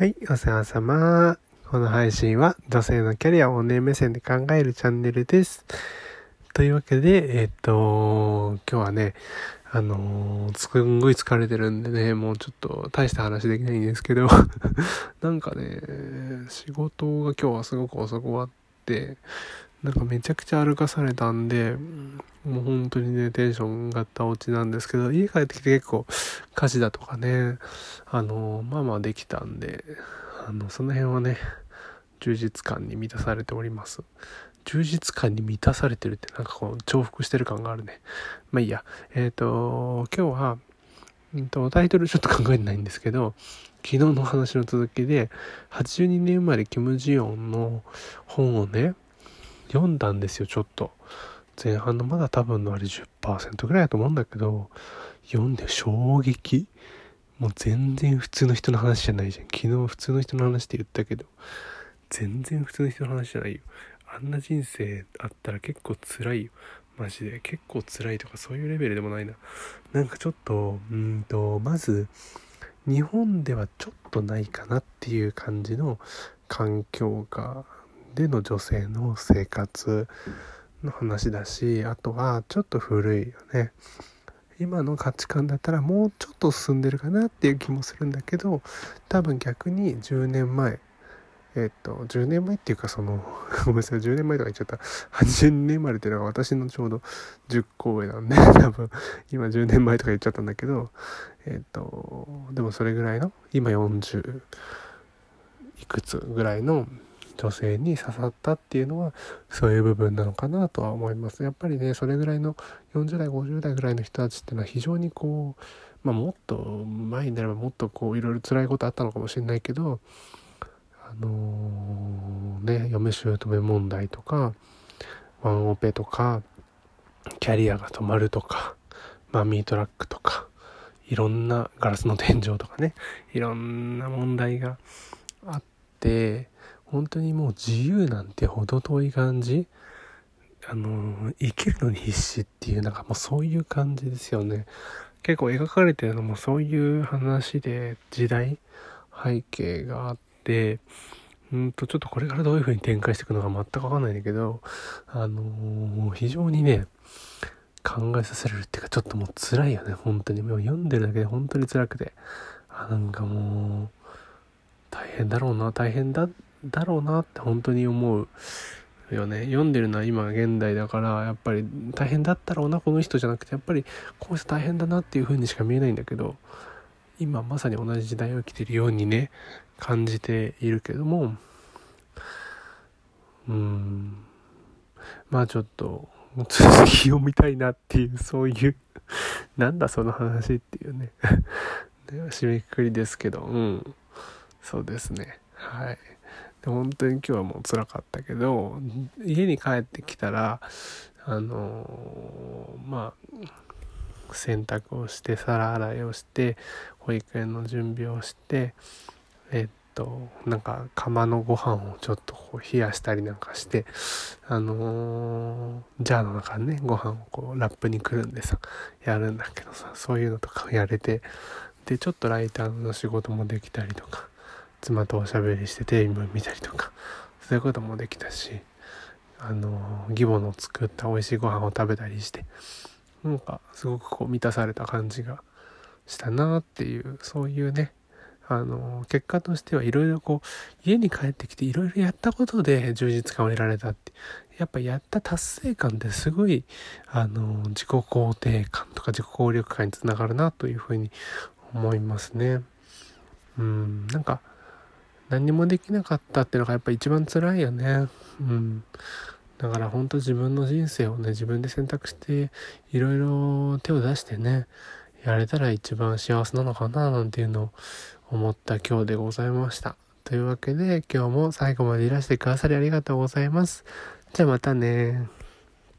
はい、お世話様。この配信は女性のキャリアをね目線で考えるチャンネルです。というわけで、えっと、今日はね、あのすんごい疲れてるんでね、もうちょっと大した話できないんですけど、なんかね、仕事が今日はすごく遅く終わって、なんかめちゃくちゃ歩かされたんで、もう本当にね、テンションがった落ちなんですけど、家帰ってきて結構家事だとかね、あの、まあまあできたんで、あの、その辺はね、充実感に満たされております。充実感に満たされてるってなんかこう重複してる感があるね。まあいいや。えっ、と、今日は、うんと、タイトルちょっと考えてないんですけど、昨日の話の続きで、82年生まれキム・ジヨンの本をね、読んだんですよ、ちょっと。前半のまだ多分のあれ10%ぐらいだと思うんだけど、読んで衝撃。もう全然普通の人の話じゃないじゃん。昨日普通の人の話って言ったけど、全然普通の人の話じゃないよ。あんな人生あったら結構辛いよ。マジで。結構辛いとかそういうレベルでもないな。なんかちょっと、うんと、まず、日本ではちょっとないかなっていう感じの環境下での女性の生活の話だし、あとはちょっと古いよね。今の価値観だったらもうちょっと進んでるかなっていう気もするんだけど多分逆に10年前えっと10年前っていうかその ごめんなさい10年前とか言っちゃった82年生まれっていうのが私のちょうど10個上なんで 多分今10年前とか言っちゃったんだけどえっとでもそれぐらいの今40いくつぐらいの女性に刺さったっていうのはそういう部分なのかなとは思います。やっぱりねそれぐらいの40代50代ぐらいの人たちっていうのは非常にこうまあもっと前になればもっとこういろいろ辛いことあったのかもしれないけどあのーね嫁姑問題とかワンオペとかキャリアが止まるとかマミートラックとかいろんなガラスの天井とかねいろんな問題があって本当にもう自由なんて程遠い感じ？あの生きるのに必死っていうなんかもうそういう感じですよね。結構描かれてるのもそういう話で時代背景があってうんとちょっとこれからどういう風に展開していくのか全く分かんないんだけどあのー非常にね考えさせられるっていうかちょっともう辛いよね本当に。もう読んでるだけで本当に辛くて。あなんかもう大変だろうな大変だだろうなって本当に思うよね。読んでるのは今現代だからやっぱり大変だったろうなこの人じゃなくてやっぱりこの人大変だなっていう風にしか見えないんだけど今まさに同じ時代を生きてるようにね感じているけどもうん。まあちょっと続きを見たいなっていうそういうなんだその話っていうね。で締めくくりですけどうん。そうですね。はい。で本当に今日はもう辛かったけど家に帰ってきたらあのーまあ洗濯をして皿洗いをして保育園の準備をしてえっとなんか釜のご飯をちょっとこう冷やしたりなんかしてあのージャーの中にねご飯をこうラップにくるんでさやるんだけどさそういうのとかやれてでちょっとライターの仕事もできたりとか妻とおしゃべりしてテレビも見たりとか そういうこともできたしあの義母の作った美味しいご飯を食べたりしてなんかすごくこう満たされた感じがしたなっていうそういうねあの結果としてはいろいろこう家に帰ってきていろいろやったことで充実感を得られたってやっぱやった達成感ってすごいあの自己肯定感とか自己効力感につながるなというふうに思いますね。うんなんか何にもできなかったっていうのがやっぱ一番辛いよね。うん。だから本当自分の人生をね、自分で選択して、いろいろ手を出してね、やれたら一番幸せなのかななんていうのを思った今日でございました。というわけで今日も最後までいらしてくださりありがとうございます。じゃあまたね